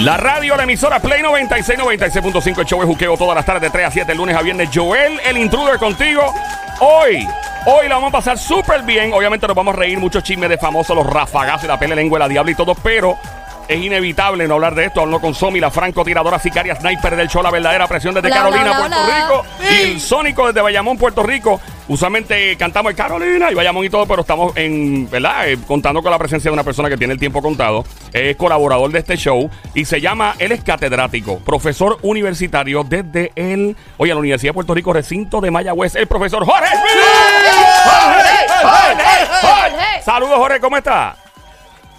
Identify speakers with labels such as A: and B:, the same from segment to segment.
A: La radio, la emisora Play 96, 96.5, el show de juqueo todas las tardes de 3 a 7, lunes a viernes. Joel, el intruder contigo. Hoy, hoy la vamos a pasar súper bien. Obviamente nos vamos a reír mucho chismes de famosos, los rafagazos y la pele lengua, la diabla y todo, pero es inevitable no hablar de esto. Hablo con Somi, la francotiradora sicaria sniper del show, la verdadera presión desde Carolina, Puerto. Rico. Y el Sónico desde Bayamón, Puerto Rico. Usualmente cantamos en Carolina y Bayamón y todo, pero estamos en, ¿verdad? Eh, contando con la presencia de una persona que tiene el tiempo contado. Es colaborador de este show y se llama, él es catedrático, profesor universitario desde el, oye, la Universidad de Puerto Rico, recinto de Mayagüez, el profesor Jorge. Jorge, Jorge, Jorge. Saludos, Jorge, ¿cómo está?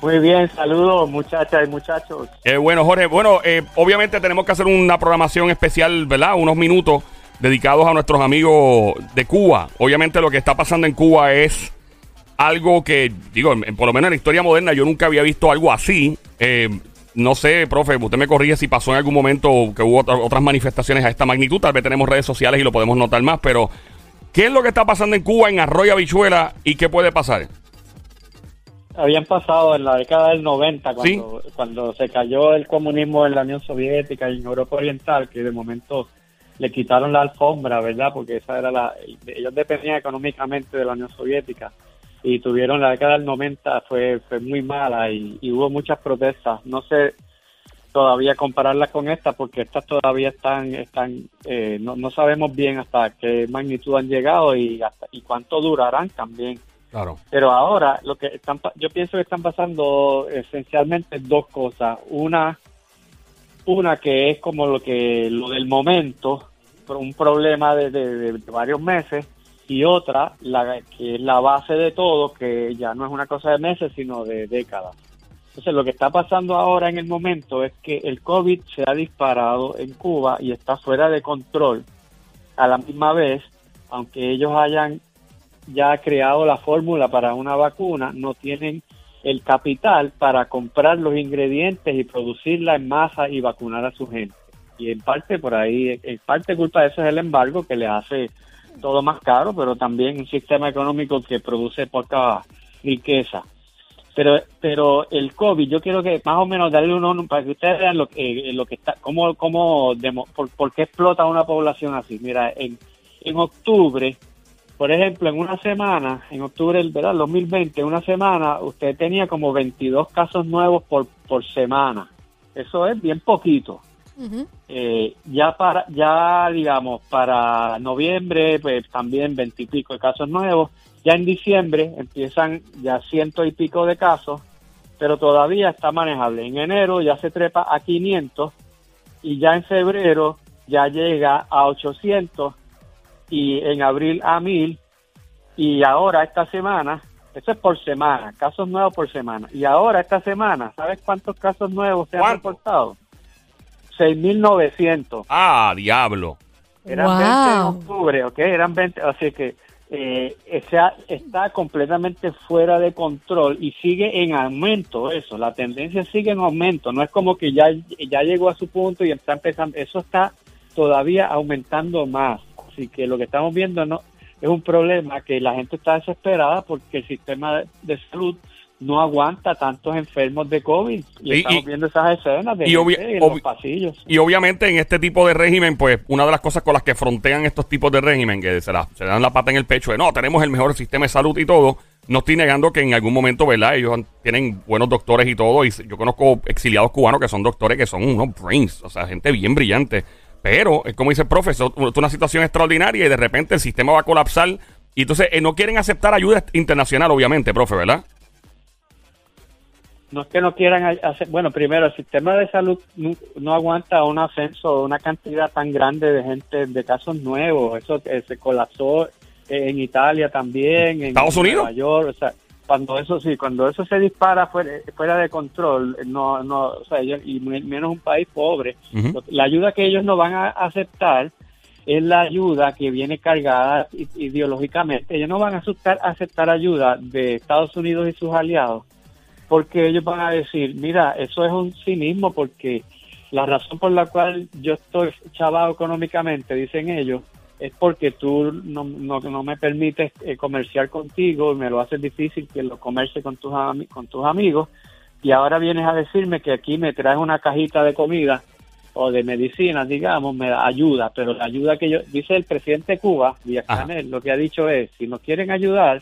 B: Muy bien, saludos muchachas y muchachos.
A: Eh, bueno, Jorge, bueno, eh, obviamente tenemos que hacer una programación especial, ¿verdad? Unos minutos dedicados a nuestros amigos de Cuba. Obviamente lo que está pasando en Cuba es algo que, digo, en- por lo menos en la historia moderna yo nunca había visto algo así. Eh, no sé, profe, usted me corrige si pasó en algún momento que hubo otra- otras manifestaciones a esta magnitud. Tal vez tenemos redes sociales y lo podemos notar más, pero ¿qué es lo que está pasando en Cuba, en Arroyo Habichuela y qué puede pasar?
B: Habían pasado en la década del 90, cuando, cuando se cayó el comunismo en la Unión Soviética y en Europa Oriental, que de momento le quitaron la alfombra, ¿verdad? Porque esa era la, ellos dependían económicamente de la Unión Soviética y tuvieron la década del 90 fue, fue muy mala y, y hubo muchas protestas. No sé todavía compararlas con estas porque estas todavía están, están eh, no, no sabemos bien hasta qué magnitud han llegado y, hasta, y cuánto durarán también.
A: Claro.
B: Pero ahora lo que están, yo pienso que están pasando esencialmente dos cosas. Una, una que es como lo que lo del momento, un problema de, varios meses, y otra, la que es la base de todo, que ya no es una cosa de meses, sino de décadas. Entonces, lo que está pasando ahora en el momento es que el COVID se ha disparado en Cuba y está fuera de control a la misma vez, aunque ellos hayan ya creado la fórmula para una vacuna, no tienen el capital para comprar los ingredientes y producirla en masa y vacunar a su gente. Y en parte por ahí, en parte culpa de eso es el embargo que le hace todo más caro, pero también un sistema económico que produce poca riqueza. Pero, pero el COVID, yo quiero que más o menos darle uno para que ustedes vean lo eh, lo que está, cómo, cómo, por, por qué explota una población así. Mira, en, en octubre, por ejemplo, en una semana, en octubre del ¿verdad? 2020, en una semana, usted tenía como 22 casos nuevos por, por semana. Eso es bien poquito. Eh, ya para, ya digamos, para noviembre, pues también veintipico de casos nuevos. Ya en diciembre empiezan ya ciento y pico de casos, pero todavía está manejable. En enero ya se trepa a 500 y ya en febrero ya llega a 800 y en abril a 1000 y ahora esta semana, eso es por semana, casos nuevos por semana. Y ahora esta semana, ¿sabes cuántos casos nuevos se han reportado? 6.900.
A: Ah, diablo.
B: Eran
C: Wow.
B: 20 en octubre, ¿ok? Eran 20, así que eh, esa- está completamente fuera de control y sigue en aumento eso, la tendencia sigue en aumento, no es como que ya, ya llegó a su punto y está empezando, eso está todavía aumentando más, así que lo que estamos viendo no es un problema que la gente está desesperada porque el sistema de, de salud no aguanta tantos enfermos de COVID y,
A: Y-
B: estamos
A: y-
B: viendo esas escenas de
A: y obvi-
B: gente en
A: obvi-
B: los pasillos.
A: Y obviamente en este tipo de régimen, pues una de las cosas con las que frontean estos tipos de régimen, que se, la- se dan la pata en el pecho de no, tenemos el mejor sistema de salud y todo, no estoy negando que en algún momento, ¿verdad? Ellos han- tienen buenos doctores y todo, y yo conozco exiliados cubanos que son doctores que son unos brains, o sea, gente bien brillante. Pero, es como dice el profesor, es una situación extraordinaria y de repente el sistema va a colapsar. Y entonces eh, no quieren aceptar ayuda internacional, obviamente, profe, ¿verdad?
B: No es que no quieran ha- hacer, bueno, primero el sistema de salud no, no aguanta un ascenso, una cantidad tan grande de gente, de casos nuevos. Eso eh, se colapsó en Italia también, en
A: ¿Estados Unidos?
B: Nueva York, o sea, cuando eso sí, cuando eso se dispara fuera, fuera de control, no, no, o sea, ellos- y me- menos un país pobre, la ayuda que ellos no van a aceptar es la ayuda que viene cargada ideológicamente. Ellos no van a aceptar, aceptar ayuda de Estados Unidos y sus aliados porque ellos van a decir, mira, eso es un cinismo porque la razón por la cual yo estoy chavado económicamente, dicen ellos, es porque tú no, no, no me permites eh, comerciar contigo y me lo haces difícil que lo comercie con tus, con tus amigos y ahora vienes a decirme que aquí me traes una cajita de comida o de medicina, digamos, me da ayuda, pero la ayuda que yo, dice el presidente de Cuba, Díaz Canel, lo que ha dicho es, si nos quieren ayudar,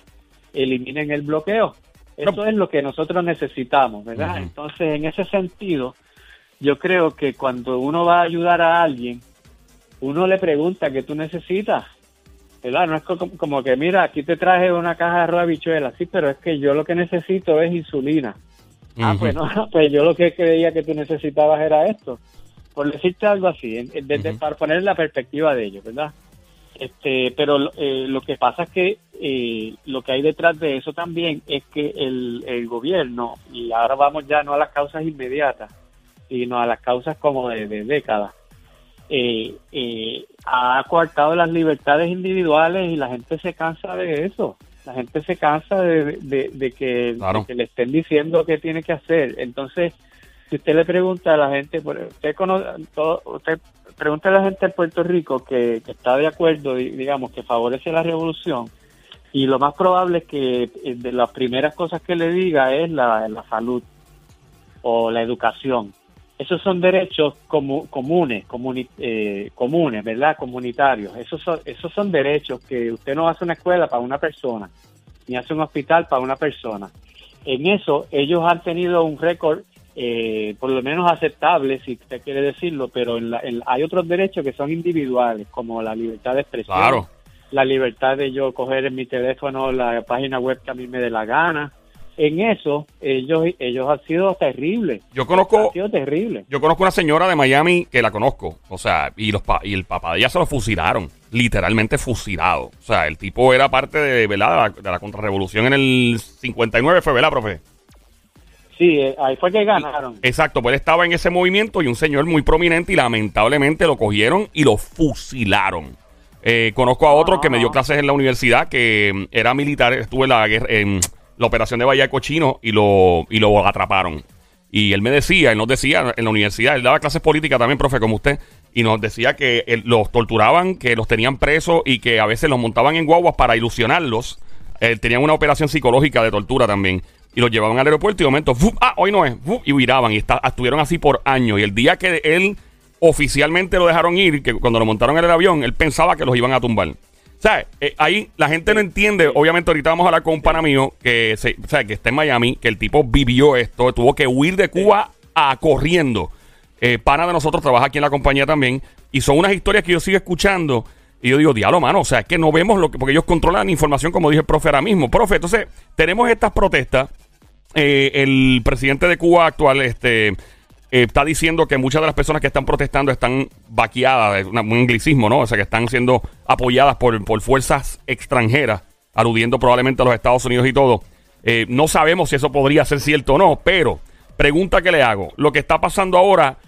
B: eliminen el bloqueo. Eso es lo que nosotros necesitamos, ¿verdad? Entonces, en ese sentido, yo creo que cuando uno va a ayudar a alguien, uno le pregunta qué tú necesitas, ¿verdad? No es como, que, mira, aquí te traje una caja de arroz de bichuela, sí, pero es que yo lo que necesito es insulina. Ah, pues no, pues yo lo que creía que tú necesitabas era esto por decirte algo así, desde, para poner la perspectiva de ellos, ¿verdad? Este, pero eh, lo que pasa es que eh, lo que hay detrás de eso también es que el, el, gobierno, y ahora vamos ya no a las causas inmediatas, sino a las causas como de, décadas, eh, ha coartado las libertades individuales y la gente se cansa de eso. La gente se cansa de, de, que, de que le estén diciendo qué tiene que hacer. Entonces, si usted le pregunta a la gente, usted conoce, todo, usted pregunta a la gente en Puerto Rico que, está de acuerdo, digamos, que favorece la revolución, y lo más probable es que eh, de las primeras cosas que le diga es la, salud o la educación. Esos son derechos comunes, eh, comunes, ¿verdad? Comunitarios. Esos son, esos son derechos que usted no hace una escuela para una persona, ni hace un hospital para una persona. En eso ellos han tenido un récord eh, por lo menos aceptable, si usted quiere decirlo, pero hay otros derechos que son individuales, como la libertad de expresión, la libertad de yo coger en mi teléfono la página web que a mí me dé la gana. En eso, ellos ellos han sido terribles.
A: Yo conozco.
B: Ha sido terrible.
A: Yo conozco una señora de Miami que la conozco. O sea, y, los y el papá de ella se lo fusilaron. Literalmente fusilado. O sea, el tipo era parte de, de la, de la contrarrevolución en el 59, fue, ¿verdad, profe?
B: Sí, eh, ahí fue que ganaron.
A: Exacto, pues él estaba en ese movimiento y un señor muy prominente y lamentablemente lo cogieron y lo fusilaron. Eh, conozco a otro que me dio clases en la universidad que mm, era militar, estuvo en la, en la operación de Bahía de Cochino y lo, y lo atraparon. Y él me decía, él nos decía en la universidad, él daba clases políticas también, profe, como usted, y nos decía que los torturaban, que los tenían presos y que a veces los montaban en guaguas para ilusionarlos. Eh, tenían una operación psicológica de tortura también y lo llevaban al aeropuerto y de momento, ah, hoy no es, y viraban y estuvieron así por años. Y el día que él oficialmente lo dejaron ir, que cuando lo montaron en el avión, él pensaba que los iban a tumbar. O sea, eh, ahí la gente no entiende. Obviamente, ahorita vamos a hablar con un pana mío que, se, que está en Miami, que el tipo vivió esto, tuvo que huir de Cuba a corriendo. Eh, pana de nosotros trabaja aquí en la compañía también. Y son unas historias que yo sigo escuchando. Y yo digo, diablo, mano, o sea, es que no vemos lo que, porque ellos controlan la información, como dije el profe ahora mismo. Profe, entonces, tenemos estas protestas eh, el presidente de Cuba actual este, eh, está diciendo que muchas de las personas que están protestando están vaqueadas, es un anglicismo, ¿no? O sea, que están siendo apoyadas por, fuerzas extranjeras, aludiendo probablemente a los Estados Unidos y todo. Eh, no sabemos si eso podría ser cierto o no, pero pregunta que le hago, lo que está pasando ahora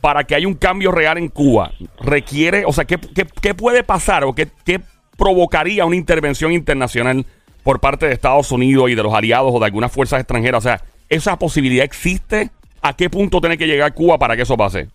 A: para que haya un cambio real en Cuba, requiere, o sea, ¿qué, qué, puede pasar o qué, qué provocaría una intervención internacional? por parte de Estados Unidos y de los aliados o de algunas fuerzas extranjeras. O sea, ¿esa posibilidad existe? ¿A qué punto tiene que llegar Cuba para que eso pase?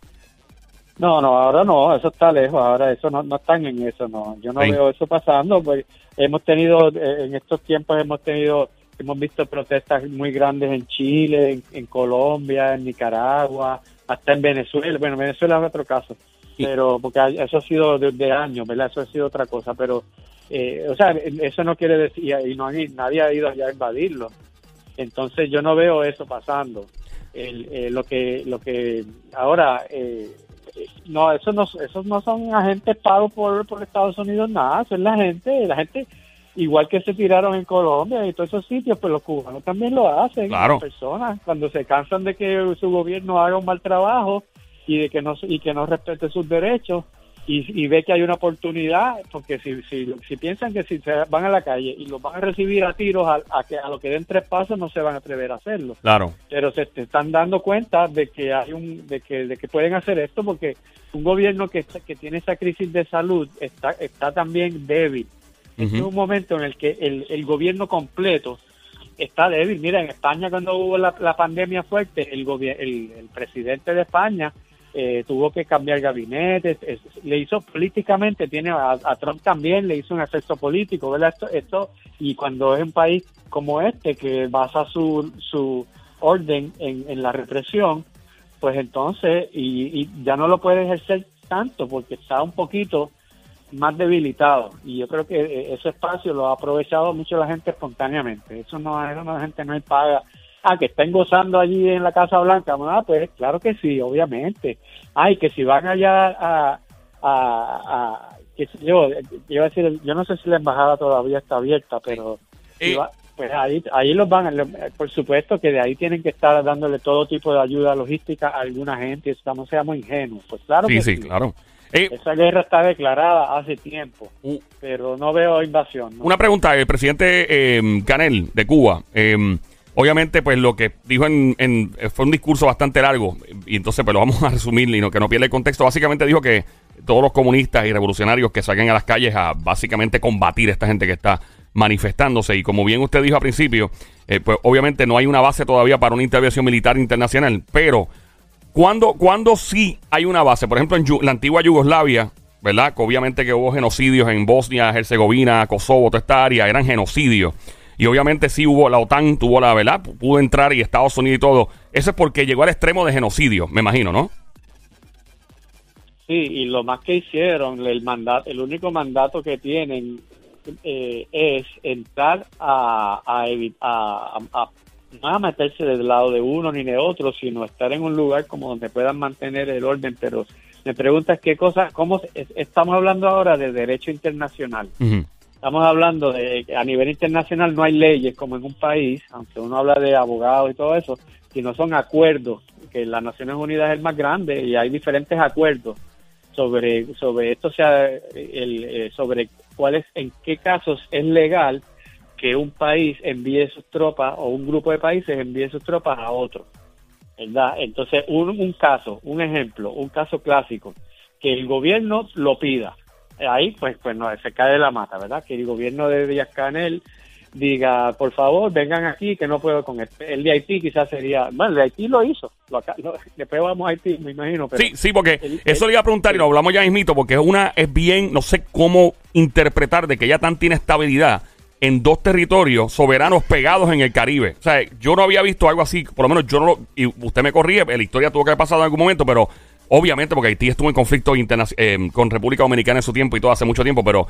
B: No, no, ahora no, eso está lejos, ahora eso no, no están en eso, no. Yo no veo eso pasando, pues hemos tenido, eh, en estos tiempos hemos tenido, hemos visto protestas muy grandes en Chile, en, Colombia, en Nicaragua, hasta en Venezuela, bueno, Venezuela es otro caso, pero porque eso ha sido de años, ¿verdad? Eso ha sido otra cosa, pero eh, o sea, eso no quiere decir, y no, nadie ha ido allá a invadirlo. Entonces yo no veo eso pasando. Eh, lo que lo que ahora eh, no eso no esos no son agentes pagos por, por Estados Unidos nada es la gente la gente igual que se tiraron en Colombia y todos esos sitios pues los cubanos también lo hacen
A: las
B: personas cuando se cansan de que su gobierno haga un mal trabajo y de que no y que no respete sus derechos y, ve que hay una oportunidad, porque si, si, si, piensan que si se van a la calle y los van a recibir a tiros a, que, a lo que den tres pasos, no se van a atrever a hacerlo.
A: Claro.
B: Pero se están dando cuenta de que hay un, de que, de que pueden hacer esto porque un gobierno que, que tiene esa crisis de salud está, está también débil. Es un momento en el que el, el gobierno completo está débil. Mira, en España cuando hubo la, pandemia fuerte, el, el, el presidente de España eh, tuvo que cambiar gabinete, le hizo políticamente, tiene a, Trump también le hizo un efecto político, ¿verdad? Esto, esto, y cuando es un país como este que basa su, su, orden en, en la represión, pues entonces, y, y ya no lo puede ejercer tanto porque está un poquito más debilitado y yo creo que eh, ese espacio lo ha aprovechado mucho la gente espontáneamente eso no es la gente no paga ah que estén gozando allí en la Casa Blanca. Ah, pues claro que sí obviamente. Ay que si van allá a, a, yo yo, a decir, yo no sé si la embajada todavía está abierta pero pues ahí ahí los van por supuesto que de ahí tienen que estar dándole todo tipo de ayuda logística a alguna gente estamos seamos ingenuos pues claro
A: sí sí claro.
B: Eh, Esa guerra está declarada hace tiempo, uh. pero no veo invasión.
A: Una pregunta, el presidente eh, Canel de Cuba, eh, obviamente pues lo que dijo en, fue un discurso bastante largo y entonces pues lo vamos a resumir y no, que no pierda el contexto. Básicamente dijo que todos los comunistas y revolucionarios que salgan a las calles a básicamente combatir a esta gente que está manifestándose y como bien usted dijo al principio, pues obviamente no hay una base todavía para una intervención militar internacional, pero ¿Cuándo, ¿Cuándo sí hay una base? Por ejemplo, en la antigua Yugoslavia, ¿verdad? Obviamente que hubo genocidios en Bosnia, Herzegovina, Kosovo, toda esta área, eran genocidios. Y obviamente sí hubo, la OTAN tuvo la, ¿verdad? Pudo entrar y Estados Unidos y todo. Eso es porque llegó al extremo de genocidio, me imagino, ¿no?
B: Sí, y lo más que hicieron, el mandato, el único mandato que tienen eh, es entrar a, a, a no a meterse del lado de uno ni de otro, sino estar en un lugar como donde puedan mantener el orden. Pero me preguntas qué cosa, cómo estamos hablando ahora de derecho internacional. Estamos hablando de a nivel internacional no hay leyes como en un país, aunque uno habla de abogados y todo eso, sino son acuerdos, que las Naciones Unidas es más grande y hay diferentes acuerdos sobre sobre esto sea el, eh, sobre cuáles en qué casos es legal que un país envíe sus tropas o un grupo de países envíe sus tropas a otro. ¿verdad? Entonces, un, un caso, un ejemplo, un caso clásico, que el gobierno lo pida. Ahí, pues, pues no, se cae de la mata, ¿verdad? Que el gobierno de Díaz Canel diga, por favor, vengan aquí, que no puedo con el, el de Haití, quizás sería, bueno, el de Haití lo hizo, lo, después vamos a Haití, me imagino.
A: sí, sí, porque eso le iba a preguntar y lo hablamos ya mismito, porque es una, es bien, no sé cómo interpretar de que ya tanta inestabilidad en dos territorios soberanos pegados en el Caribe. O sea, yo no había visto algo así, por lo menos yo no lo, y usted me corría, la historia tuvo que haber pasado en algún momento, pero obviamente porque Haití estuvo en conflicto eh, con República Dominicana en su tiempo y todo hace mucho tiempo, pero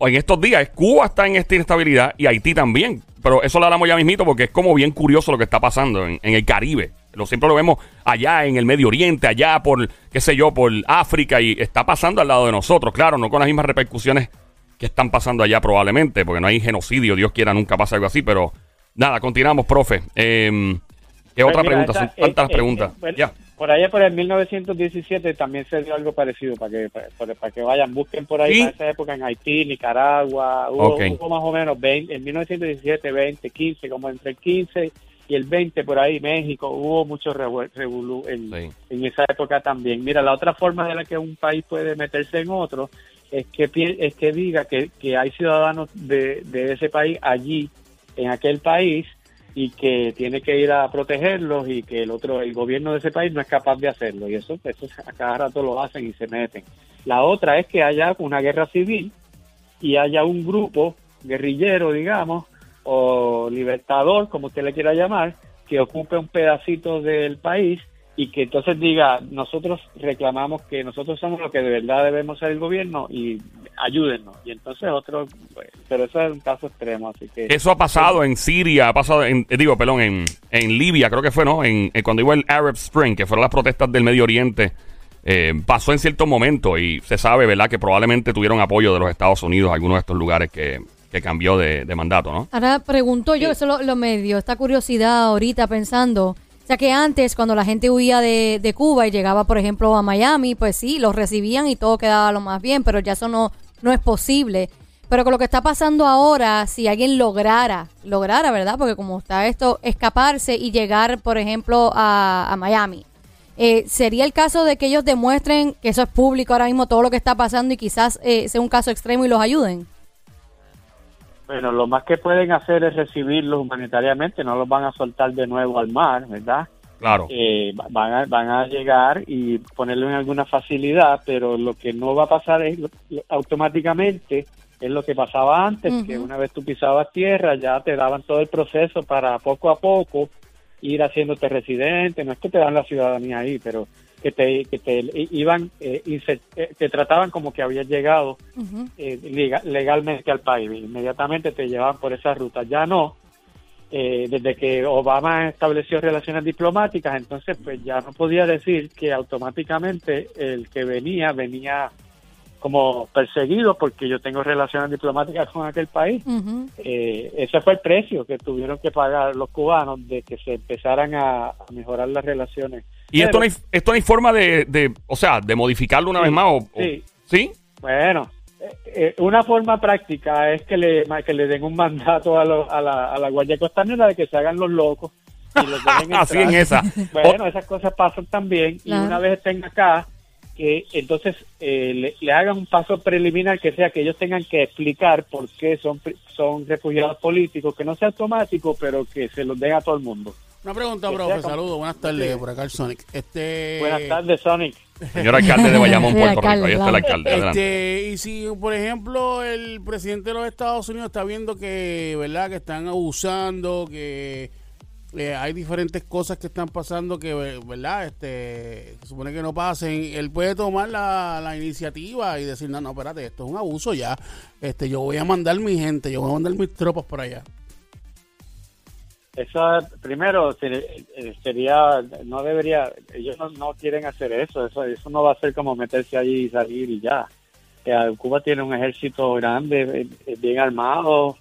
A: en estos días Cuba está en esta inestabilidad y Haití también. Pero eso lo hablamos ya mismito porque es como bien curioso lo que está pasando en, el Caribe. Lo siempre lo vemos allá en el Medio Oriente, allá por, qué sé yo, por África y está pasando al lado de nosotros. Claro, no con las mismas repercusiones que están pasando allá probablemente, porque no hay genocidio, Dios quiera, nunca pasa algo así, pero nada, continuamos, profe. Eh, ¿Qué otra pues pregunta? Son tantas preguntas. ya.
B: Por allá por el 1917 también se dio algo parecido, para que para, que vayan, busquen por ahí, en esa época en Haití, Nicaragua, hubo, más o menos 20, en 1917, 20, 15, como entre el 15 y el 20 por ahí, México, hubo mucho revuelo en, en esa época también. Mira, la otra forma de la que un país puede meterse en otro es que, es que diga que, que hay ciudadanos de, de ese país allí, en aquel país, y que tiene que ir a protegerlos y que el otro el gobierno de ese país no es capaz de hacerlo. Y eso eso a cada rato lo hacen y se meten. La otra es que haya una guerra civil y haya un grupo guerrillero digamos o libertador como usted le quiera llamar que ocupe un pedacito del país y que entonces diga, nosotros reclamamos que nosotros somos lo que de verdad debemos ser el gobierno y ayúdennos. Y entonces otro, pero eso es un caso extremo, así que...
A: Eso ha pasado en Siria, ha pasado, en, eh, digo, perdón, en, en Libia, creo que fue, ¿no? En, cuando iba el Arab Spring, que fueron las protestas del Medio Oriente, eh, pasó en cierto momento y se sabe, ¿verdad?, que probablemente tuvieron apoyo de los Estados Unidos, algunos de estos lugares que, que cambió de, mandato, ¿no?
C: Ahora pregunto yo, eso lo, lo medio, esta curiosidad ahorita pensando o sea que antes, cuando la gente huía de, de, Cuba y llegaba, por ejemplo, a Miami, pues sí, los recibían y todo quedaba lo más bien, pero ya eso no, no es posible. Pero con lo que está pasando ahora, si alguien lograra, lograra, ¿verdad? Porque como está esto, escaparse y llegar, por ejemplo, a, Miami, eh, ¿sería el caso de que ellos demuestren que eso es público ahora mismo, todo lo que está pasando y quizás eh, sea un caso extremo y los ayuden?
B: Bueno, lo más que pueden hacer es recibirlos humanitariamente, no los van a soltar de nuevo al mar, ¿verdad?
A: Claro.
B: Eh, van, a, van a llegar y ponerlo en alguna facilidad, pero lo que no va a pasar es automáticamente es lo que pasaba antes, que una vez tú pisabas tierra ya te daban todo el proceso para poco a poco ir haciéndote residente, no es que te dan la ciudadanía ahí, pero que te, que te iban, eh, eh, te trataban como que habías llegado eh, legalmente al país, inmediatamente te llevaban por esa ruta. Ya no, desde que Obama estableció relaciones diplomáticas, entonces pues ya no podía decir que automáticamente el que venía, venía como perseguido porque yo tengo relaciones diplomáticas con aquel país. ese fue el precio que tuvieron que pagar los cubanos de que se empezaran a mejorar las relaciones
A: y esto, no hay, esto hay forma de, o sea, de modificarlo una vez más. O,
B: sí.
A: ¿Sí?
B: Bueno, eh, eh, una forma práctica es que le, que le den un mandato a, a, la, a la Guardia Costanera de que se hagan los locos. Y los
A: Así en esa.
B: Bueno, esas cosas pasan también. Y una vez estén acá, que entonces eh, le, hagan un paso preliminar que sea que ellos tengan que explicar por qué son, son refugiados políticos, que no sea automático, pero que se los den a todo el mundo.
D: Una pregunta, profe. Saludos. Buenas tardes. Por acá el Sonic. Este...
B: Buenas tardes, Sonic.
A: Señor alcalde de Bayamón, Puerto Rico. Ahí está el alcalde.
D: Este, y si, por ejemplo, el presidente de los Estados Unidos está viendo que, ¿verdad? Que están abusando, que eh, hay diferentes cosas que están pasando que, ¿verdad? Este, se supone que no pasen. Él puede tomar la, la iniciativa y decir, no, no, espérate, esto es un abuso ya. Este, yo voy a mandar mi gente, yo voy a mandar mis tropas por allá.
B: Eso, primero, eh, sería, no debería, ellos no, quieren hacer eso, eso, eso no va a ser como meterse allí y salir y ya. Cuba tiene un ejército grande, eh, bien armado,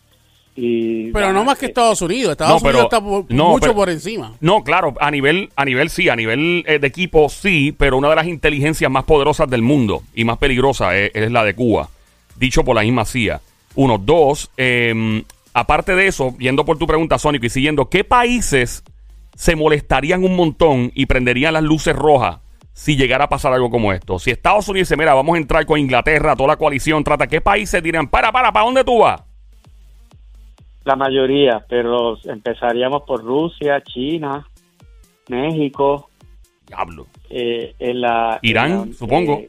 B: y,
D: pero no más que Estados Unidos. Estados Unidos está mucho por encima.
A: No, claro, a nivel, a nivel sí, a nivel eh, de equipo sí, pero una de las inteligencias más poderosas del mundo y más peligrosa es, la de Cuba, dicho por la misma CIA. Uno, dos, eh, Aparte de eso, viendo por tu pregunta, Sónico, y siguiendo, ¿qué países se molestarían un montón y prenderían las luces rojas si llegara a pasar algo como esto? Si Estados Unidos dice, mira, vamos a entrar con Inglaterra, toda la coalición, trata, ¿qué países dirían, para, para, ¿para dónde tú vas?
B: La mayoría, pero empezaríamos por Rusia, China, México.
A: Diablo.
B: Eh, en la,
A: Irán, supongo. Eh,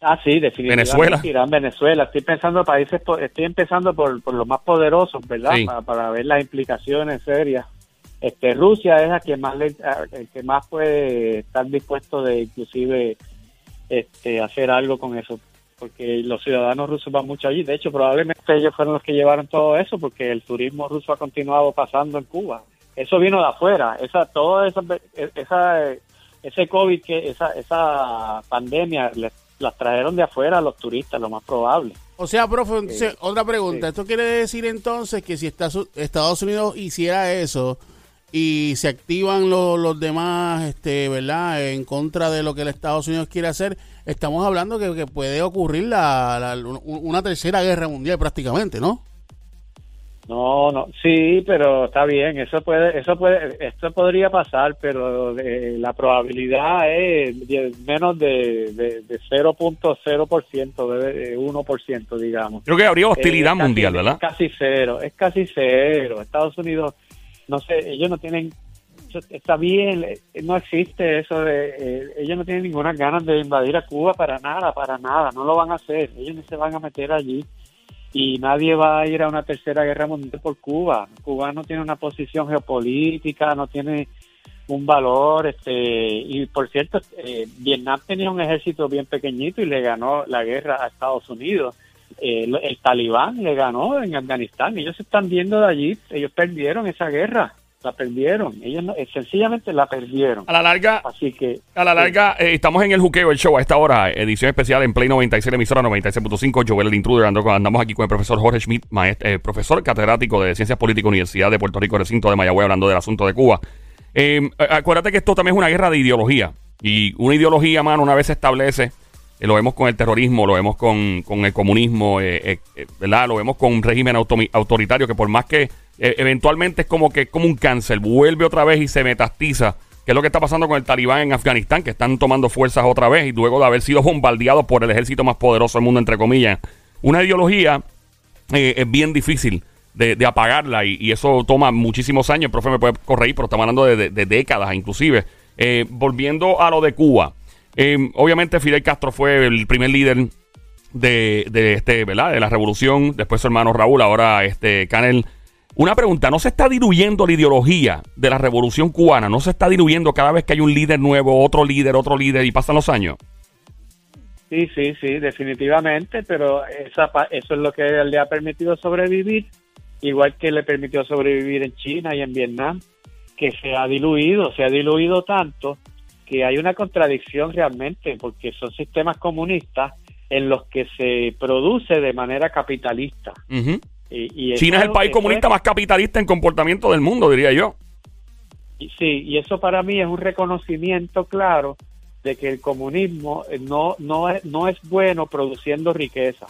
B: Ah, sí, definitivamente.
A: Venezuela.
B: Irán, Venezuela. Estoy pensando países, estoy empezando por, por los más poderosos, ¿verdad? Para, ver las implicaciones serias. Este, Rusia es la que más el que más puede estar dispuesto de inclusive este, hacer algo con eso, porque los ciudadanos rusos van mucho allí. De hecho, probablemente ellos fueron los que llevaron todo eso, porque el turismo ruso ha continuado pasando en Cuba. Eso vino de afuera. Esa, toda esa, esa ese COVID, que esa, esa pandemia las trajeron de afuera los turistas, lo más probable.
D: O sea, profe, otra pregunta. ¿Esto quiere decir entonces que si Estados Unidos hiciera eso y se activan los demás, este, ¿verdad?, en contra de lo que el Estados Unidos quiere hacer, estamos hablando que, que puede ocurrir la, una tercera guerra mundial prácticamente, ¿no?
B: No, no, sí, pero está bien, eso puede, eso puede, esto podría pasar, pero eh, la probabilidad es menos de, de, de 0.0%, de 1%, digamos.
A: Creo que habría hostilidad mundial, ¿verdad?
B: Es casi cero, es casi cero. Estados Unidos, no sé, ellos no tienen, está bien, eh, no existe eso de, eh, ellos no tienen ninguna ganas de invadir a Cuba para nada, para nada, no lo van a hacer, ellos no se van a meter allí y nadie va a ir a una tercera guerra mundial por Cuba. Cuba no tiene una posición geopolítica, no tiene un valor, este, y por cierto, eh, Vietnam tenía un ejército bien pequeñito y le ganó la guerra a Estados Unidos. Eh, el talibán le ganó en Afganistán, ellos se están viendo de allí, ellos perdieron esa guerra la perdieron. Ellos no, eh, sencillamente la perdieron.
A: A la larga,
B: así que
A: a la larga eh, estamos en el juqueo, el show a esta hora, edición especial en Play 96, emisora 96.5. Joel el Intruder, andamos aquí con el profesor Jorge Schmidt, maestro, eh, profesor catedrático de Ciencias Políticas, Universidad de Puerto Rico, recinto de Mayagüez, hablando del asunto de Cuba. acuérdate que esto también es una guerra de ideología. Y una ideología, mano, una vez se establece, lo vemos con el terrorismo, lo vemos con, con el comunismo, ¿verdad? Lo vemos con un régimen autoritario que por más que e, eventualmente es como que como un cáncer, vuelve otra vez y se metastiza. Que es lo que está pasando con el talibán en Afganistán, que están tomando fuerzas otra vez y luego de haber sido bombardeados por el ejército más poderoso del mundo, entre comillas. Una ideología eh, es bien difícil de, apagarla y, eso toma muchísimos años. El profe me puede corregir, pero estamos hablando de, décadas inclusive. Eh, volviendo a lo de Cuba. Eh, obviamente Fidel Castro fue el primer líder de, de, este, ¿verdad? de la revolución. Después su hermano Raúl, ahora este Canel Una pregunta, ¿no se está diluyendo la ideología de la revolución cubana? ¿No se está diluyendo cada vez que hay un líder nuevo, otro líder, otro líder y pasan los años?
B: Sí, sí, sí, definitivamente, pero esa, eso es lo que le ha permitido sobrevivir, igual que le permitió sobrevivir en China y en Vietnam, que se ha diluido, se ha diluido tanto que hay una contradicción realmente, porque son sistemas comunistas en los que se produce de manera capitalista.
A: Y, China es el país comunista más capitalista en comportamiento del mundo, diría yo.
B: sí, y eso para mí es un reconocimiento claro de que el comunismo eh, no, no, es, no es bueno produciendo riqueza.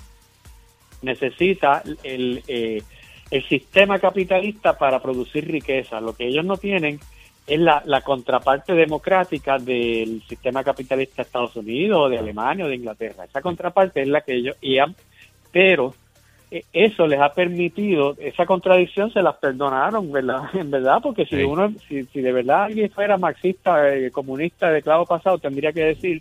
B: Necesita el, eh, el sistema capitalista para producir riqueza. Lo que ellos no tienen es la, la contraparte democrática del sistema capitalista de Estados Unidos, de Alemania o de Inglaterra. Esa contraparte es la que ellos... Y pero eso les ha permitido, esa contradicción se las perdonaron, ¿verdad? En verdad, porque si uno, si, de verdad alguien fuera marxista, eh, comunista de clavo pasado, tendría que decir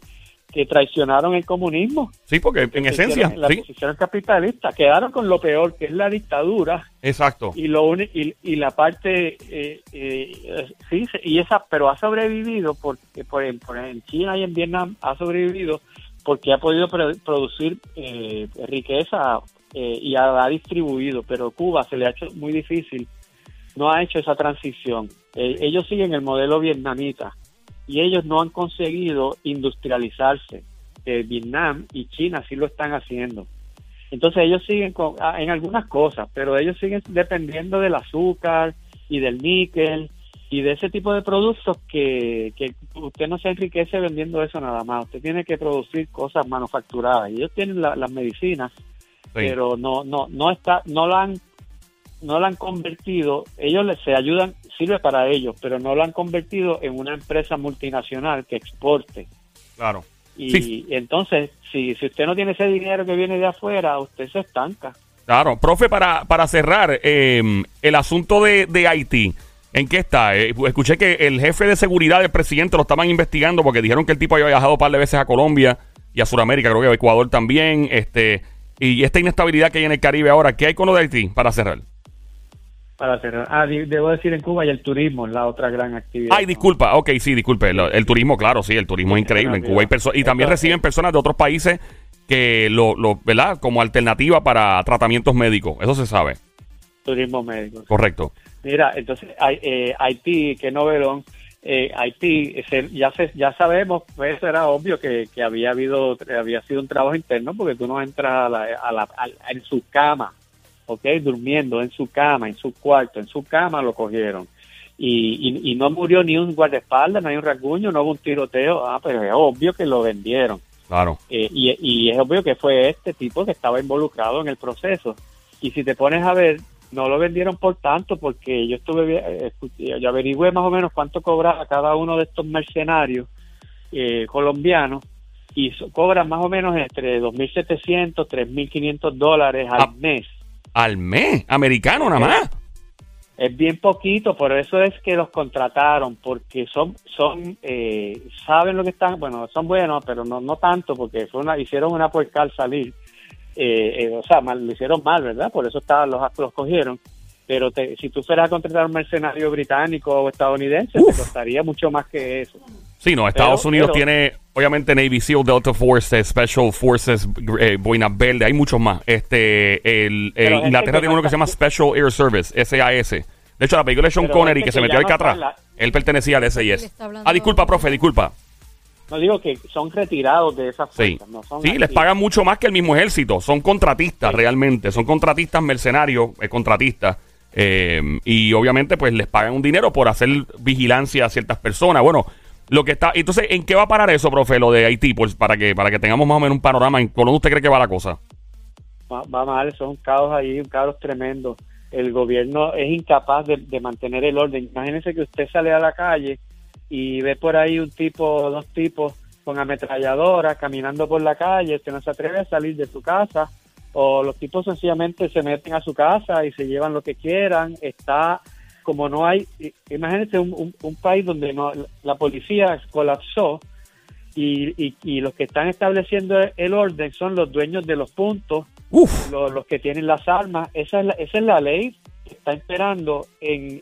B: que traicionaron el comunismo.
A: Sí, porque en esencia,
B: la
A: sí.
B: posición capitalista, quedaron con lo peor, que es la dictadura.
A: Exacto.
B: Y lo y, y la parte, eh, eh, sí, y esa, pero ha sobrevivido porque por, en China y en Vietnam ha sobrevivido porque ha podido producir riqueza eh, y ha, distribuido, pero Cuba se le ha hecho muy difícil, no ha hecho esa transición. Eh, ellos siguen el modelo vietnamita y ellos no han conseguido industrializarse. Eh, Vietnam y China sí lo están haciendo. Entonces ellos siguen con, ah, en algunas cosas, pero ellos siguen dependiendo del azúcar y del níquel y de ese tipo de productos que, que usted no se enriquece vendiendo eso nada más. Usted tiene que producir cosas manufacturadas. Y ellos tienen las medicinas pero no no no está no la han no la han convertido. Ellos les, se ayudan sirve para ellos pero no la han convertido en una empresa multinacional que exporte.
A: Claro.
B: Y, entonces si, si usted no tiene ese dinero que viene de afuera usted se estanca.
A: Claro. Profe para para cerrar eh, el asunto de, de Haití ¿En qué está? Eh, escuché que el jefe de seguridad del presidente lo estaban investigando porque dijeron que el tipo había viajado un par de veces a Colombia y a Sudamérica, creo que a Ecuador también. Este, y esta inestabilidad que hay en el Caribe ahora, ¿qué hay con lo de Haití para cerrar?
B: Para cerrar. Ah, debo decir en Cuba y el turismo es la otra gran actividad.
A: Ay, disculpa. Ok, sí, disculpe. El, turismo, claro, sí, el turismo es increíble. En Cuba hay personas. Y también reciben personas de otros países que lo, lo, ¿verdad? Como alternativa para tratamientos médicos. Eso se sabe.
B: Turismo médico.
A: Correcto.
B: Mira, entonces eh, Haití, qué novelón eh, Haití, ya se, ya sabemos, pues eso era obvio que, había habido, había sido un trabajo interno porque tú no entras a la, en su cama, ¿ok? Durmiendo en su cama, en su cuarto, en su cama lo cogieron. Y, y, no murió ni un guardaespaldas, no hay un rasguño, no hubo un tiroteo, ah, pero es obvio que lo vendieron.
A: Claro.
B: Eh, y, y es obvio que fue este tipo que estaba involucrado en el proceso. Y si te pones a ver, no lo vendieron por tanto porque yo estuve eh, yo averigüé más o menos cuánto cobraba cada uno de estos mercenarios eh, colombianos y cobran más o menos entre 2.700 3.500 dólares al ah, mes.
A: Al mes americano nada más
B: es bien poquito por eso es que los contrataron porque son son eh, saben lo que están bueno son buenos pero no no tanto porque fue una, hicieron una puerca al salir eh, eh, o sea, mal, lo hicieron mal, ¿verdad? Por eso estaban los, los cogieron. Pero si tú fueras a contratar un mercenario británico o estadounidense, te costaría mucho más que eso.
A: Sí, no, Estados Unidos tiene, obviamente, Navy SEAL, Delta Forces, Special Forces, eh, Boina Verde, hay muchos más. Este, el, Inglaterra tiene uno que se llama Special Air Service, SAS. De hecho, la película de Sean Connery que, se metió acá atrás, él pertenecía al SAS. Ah, disculpa, profe, disculpa.
B: No digo que son retirados de esas fuerzas.
A: Sí, les pagan mucho más que el mismo ejército. Son contratistas realmente. Son contratistas mercenarios, eh, contratistas. Eh, y obviamente pues les pagan un dinero por hacer vigilancia a ciertas personas. Bueno, lo que está... Entonces, ¿en qué va a parar eso, profe, lo de Haití? Pues para que, para que tengamos más o menos un panorama. ¿En dónde usted cree que va la cosa?
B: Va, va mal, son caos ahí, un caos tremendo. El gobierno es incapaz de, de mantener el orden. Imagínense que usted sale a la calle y ve por ahí un tipo, dos tipos con ametralladora caminando por la calle, que no se atreve a salir de su casa, o los tipos sencillamente se meten a su casa y se llevan lo que quieran, está como no hay, imagínense un, un, país donde no, la policía colapsó y, y, los que están estableciendo el orden son los dueños de los puntos, los, los, que tienen las armas, esa es la, esa es la ley que está imperando en,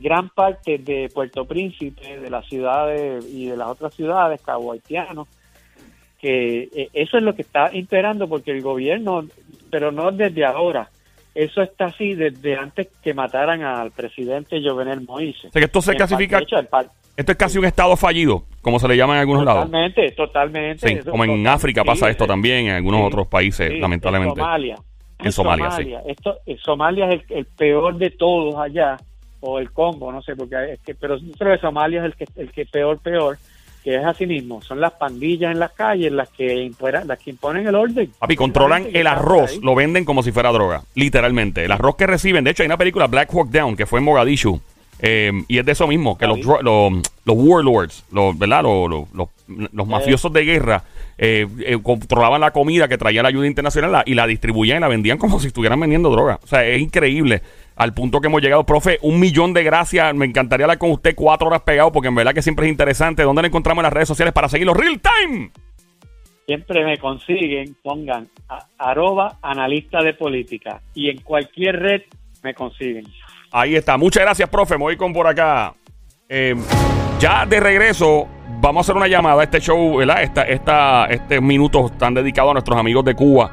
B: gran parte de Puerto Príncipe, de las ciudades y de las otras ciudades, Cabo Haitiano, que eh, eso es lo que está imperando porque el gobierno, pero no desde ahora, eso está así desde antes que mataran al presidente Jovenel Moïse.
A: O sea, que esto se
B: En
A: clasifica,
B: parte, de hecho, el par-
A: esto es casi un estado fallido, como se le llama en algunos lados.
B: Totalmente, totalmente.
A: Sí, como en África pasa esto también, en algunos
B: sí,
A: otros países, lamentablemente.
B: En Somalia.
A: En Somalia, sí.
B: Esto, en Somalia es el, el peor de todos allá, o el Congo, no sé, porque es que, pero yo creo que Somalia es el que, el que peor, peor, que es así mismo. Son las pandillas en las calles las que, impueran- las que imponen el orden.
A: Papi, controlan el arroz, lo venden como si fuera droga, literalmente. El arroz que reciben, de hecho hay una película Black Hawk Down que fue en Mogadishu eh, y es de eso mismo, que los, los, los warlords, los, ¿verdad? Los, los, los- los mafiosos de guerra eh, eh, controlaban la comida que traía la ayuda internacional la- y la distribuían y la vendían como si estuvieran vendiendo droga. O sea, es increíble al punto que hemos llegado. Profe, un millón de gracias. Me encantaría hablar con usted cuatro horas pegado porque en verdad que siempre es interesante. ¿Dónde lo encontramos en las redes sociales para seguirlo real time?
B: Siempre me consiguen, pongan a- arroba analista de política y en cualquier red me consiguen.
A: Ahí está. Muchas gracias, profe. Me voy con por acá. Eh, ya de regreso, vamos a hacer una llamada a este show, ¿verdad? Esta, esta, este minutos están dedicados a nuestros amigos de Cuba.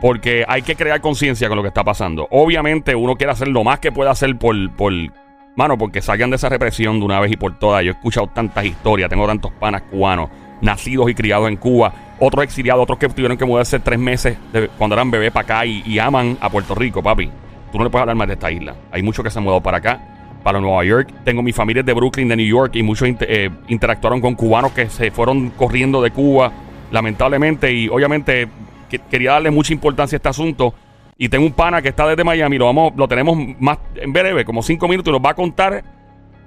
A: Porque hay que crear conciencia con lo que está pasando. Obviamente, uno quiere hacer lo más que pueda hacer por, por. Mano, porque salgan de esa represión de una vez y por todas. Yo he escuchado tantas historias, tengo tantos panas cubanos, nacidos y criados en Cuba, otros exiliados, otros que tuvieron que mudarse tres meses cuando eran bebés para acá y, y aman a Puerto Rico, papi. Tú no le puedes hablar más de esta isla. Hay muchos que se han mudado para acá, para Nueva York. Tengo mi familia de Brooklyn, de New York, y muchos eh, interactuaron con cubanos que se fueron corriendo de Cuba, lamentablemente. Y obviamente que- quería darle mucha importancia a este asunto. Y tengo un pana que está desde Miami, lo, vamos, lo tenemos más en breve, como cinco minutos, y nos va a contar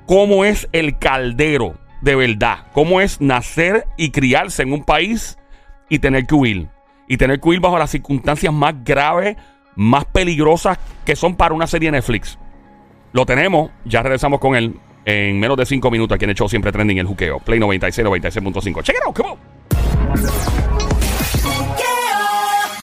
A: cómo es el caldero de verdad. Cómo es nacer y criarse en un país y tener que huir. Y tener que huir bajo las circunstancias más graves, más peligrosas que son para una serie de Netflix. Lo tenemos, ya regresamos con él en menos de cinco minutos aquí en el show Siempre Trending el Juqueo. Play 96, 96.5. Check it out, come on.